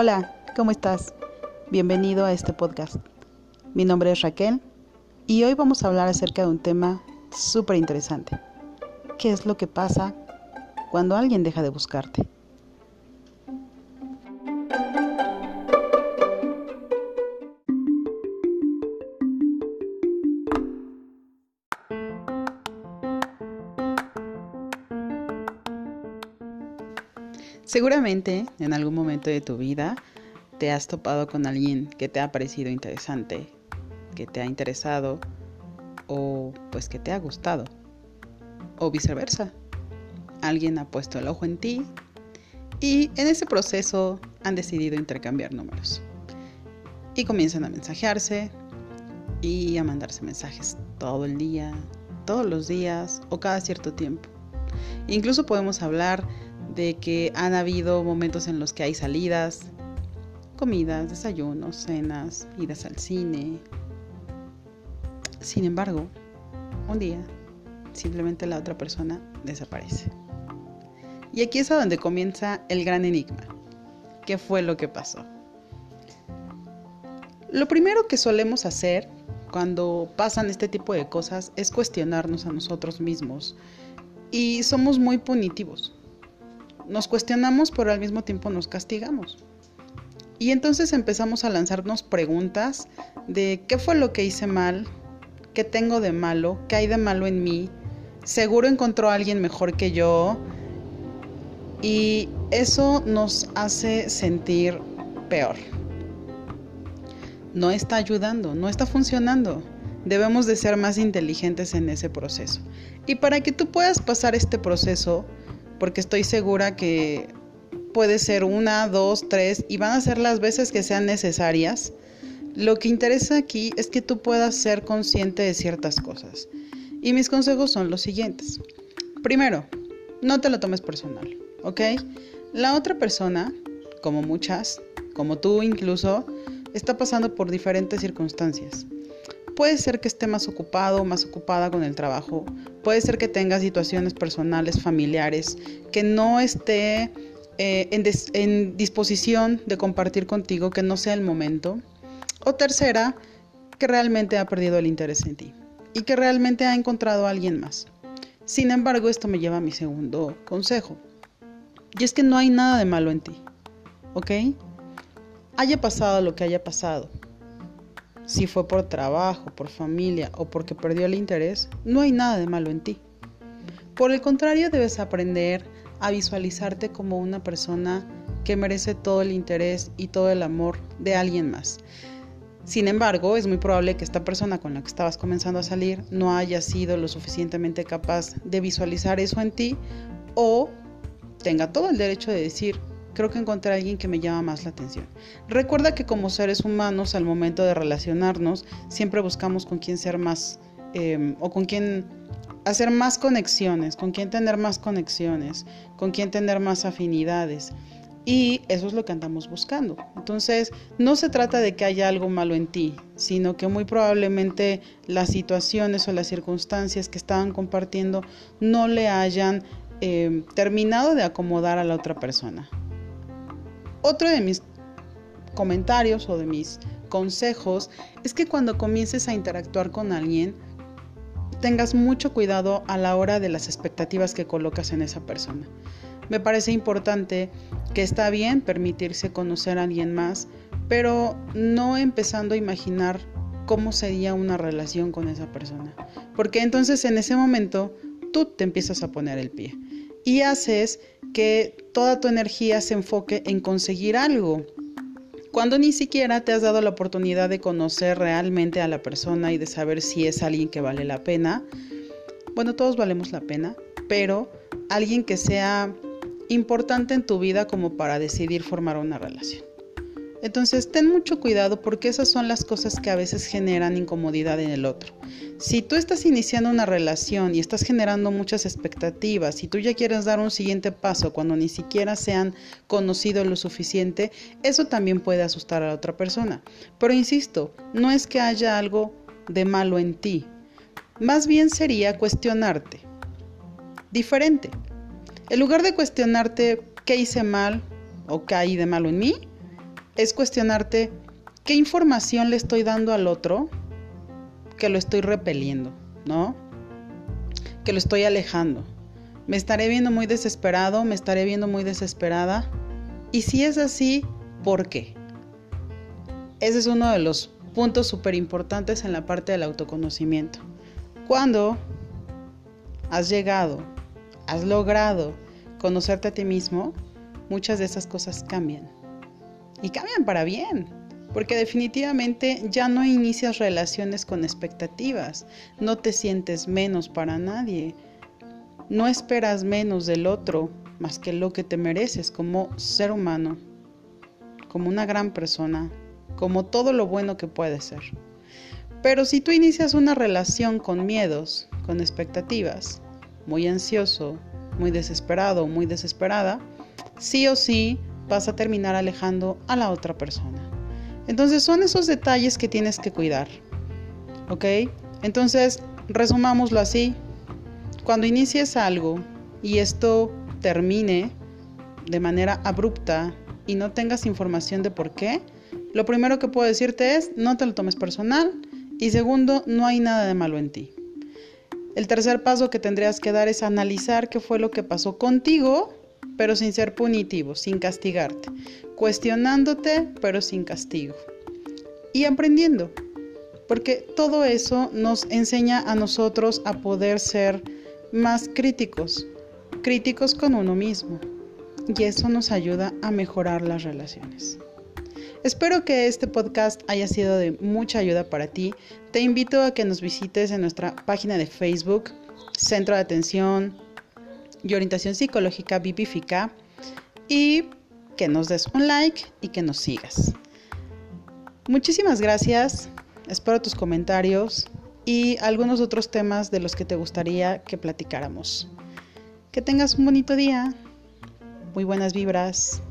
Hola, ¿cómo estás? Bienvenido a este podcast. Mi nombre es Raquel y hoy vamos a hablar acerca de un tema súper interesante. ¿Qué es lo que pasa cuando alguien deja de buscarte? Seguramente en algún momento de tu vida te has topado con alguien que te ha parecido interesante, que te ha interesado o pues que te ha gustado. O viceversa. Alguien ha puesto el ojo en ti y en ese proceso han decidido intercambiar números. Y comienzan a mensajearse y a mandarse mensajes todo el día, todos los días o cada cierto tiempo. Incluso podemos hablar de que han habido momentos en los que hay salidas, comidas, desayunos, cenas, idas al cine. Sin embargo, un día simplemente la otra persona desaparece. Y aquí es a donde comienza el gran enigma. ¿Qué fue lo que pasó? Lo primero que solemos hacer cuando pasan este tipo de cosas es cuestionarnos a nosotros mismos y somos muy punitivos nos cuestionamos, pero al mismo tiempo nos castigamos. Y entonces empezamos a lanzarnos preguntas de qué fue lo que hice mal, qué tengo de malo, qué hay de malo en mí, seguro encontró a alguien mejor que yo. Y eso nos hace sentir peor. No está ayudando, no está funcionando. Debemos de ser más inteligentes en ese proceso. Y para que tú puedas pasar este proceso, porque estoy segura que puede ser una, dos, tres y van a ser las veces que sean necesarias. Lo que interesa aquí es que tú puedas ser consciente de ciertas cosas. Y mis consejos son los siguientes. Primero, no te lo tomes personal, ¿ok? La otra persona, como muchas, como tú incluso, está pasando por diferentes circunstancias. Puede ser que esté más ocupado, más ocupada con el trabajo. Puede ser que tenga situaciones personales, familiares, que no esté eh, en, en disposición de compartir contigo, que no sea el momento. O tercera, que realmente ha perdido el interés en ti y que realmente ha encontrado a alguien más. Sin embargo, esto me lleva a mi segundo consejo. Y es que no hay nada de malo en ti. ¿Ok? Haya pasado lo que haya pasado si fue por trabajo, por familia o porque perdió el interés, no hay nada de malo en ti. Por el contrario, debes aprender a visualizarte como una persona que merece todo el interés y todo el amor de alguien más. Sin embargo, es muy probable que esta persona con la que estabas comenzando a salir no haya sido lo suficientemente capaz de visualizar eso en ti o tenga todo el derecho de decir, creo que encontré a alguien que me llama más la atención. Recuerda que como seres humanos, al momento de relacionarnos, siempre buscamos con quién ser más em, o con quién hacer más conexiones, con quién tener más conexiones, con quién tener más afinidades. Y eso es lo que andamos buscando. Entonces, no se trata de que haya algo malo en ti, sino que muy probablemente las situaciones o las circunstancias que estaban compartiendo no le hayan em, terminado de acomodar a la otra persona. Otro de mis comentarios o de mis consejos es que cuando comiences a interactuar con alguien, tengas mucho cuidado a la hora de las expectativas que colocas en esa persona. Me parece importante que está bien permitirse conocer a alguien más, pero no empezando a imaginar cómo sería una relación con esa persona. Porque entonces en ese momento tú te empiezas a poner el pie y haces que toda tu energía se enfoque en conseguir algo, cuando ni siquiera te has dado la oportunidad de conocer realmente a la persona y de saber si es alguien que vale la pena. Bueno, todos valemos la pena, pero alguien que sea importante en tu vida como para decidir formar una relación. Entonces, ten mucho cuidado porque esas son las cosas que a veces generan incomodidad en el otro. Si tú estás iniciando una relación y estás generando muchas expectativas y tú ya quieres dar un siguiente paso cuando ni siquiera se han conocido lo suficiente, eso también puede asustar a la otra persona. Pero insisto, no es que haya algo de malo en ti. Más bien sería cuestionarte. Diferente. En lugar de cuestionarte qué hice mal o qué hay de malo en mí, es cuestionarte qué información le estoy dando al otro que lo estoy repeliendo, ¿no? Que lo estoy alejando. Me estaré viendo muy desesperado, me estaré viendo muy desesperada. Y si es así, ¿por qué? Ese es uno de los puntos súper importantes en la parte del autoconocimiento. Cuando has llegado, has logrado conocerte a ti mismo, muchas de esas cosas cambian. Y cambian para bien. Porque definitivamente ya no inicias relaciones con expectativas, no te sientes menos para nadie, no esperas menos del otro más que lo que te mereces como ser humano, como una gran persona, como todo lo bueno que puedes ser. Pero si tú inicias una relación con miedos, con expectativas, muy ansioso, muy desesperado muy desesperada, sí o sí vas a terminar alejando a la otra persona. Entonces son esos detalles que tienes que cuidar. ¿Ok? Entonces, resumámoslo así. Cuando inicies algo y esto termine de manera abrupta y no tengas información de por qué, lo primero que puedo decirte es no te lo tomes personal y segundo, no hay nada de malo en ti. El tercer paso que tendrías que dar es analizar qué fue lo que pasó contigo pero sin ser punitivo, sin castigarte, cuestionándote, pero sin castigo. Y aprendiendo, porque todo eso nos enseña a nosotros a poder ser más críticos, críticos con uno mismo. Y eso nos ayuda a mejorar las relaciones. Espero que este podcast haya sido de mucha ayuda para ti. Te invito a que nos visites en nuestra página de Facebook, Centro de Atención y orientación psicológica Vivifica y que nos des un like y que nos sigas. Muchísimas gracias, espero tus comentarios y algunos otros temas de los que te gustaría que platicáramos. Que tengas un bonito día, muy buenas vibras.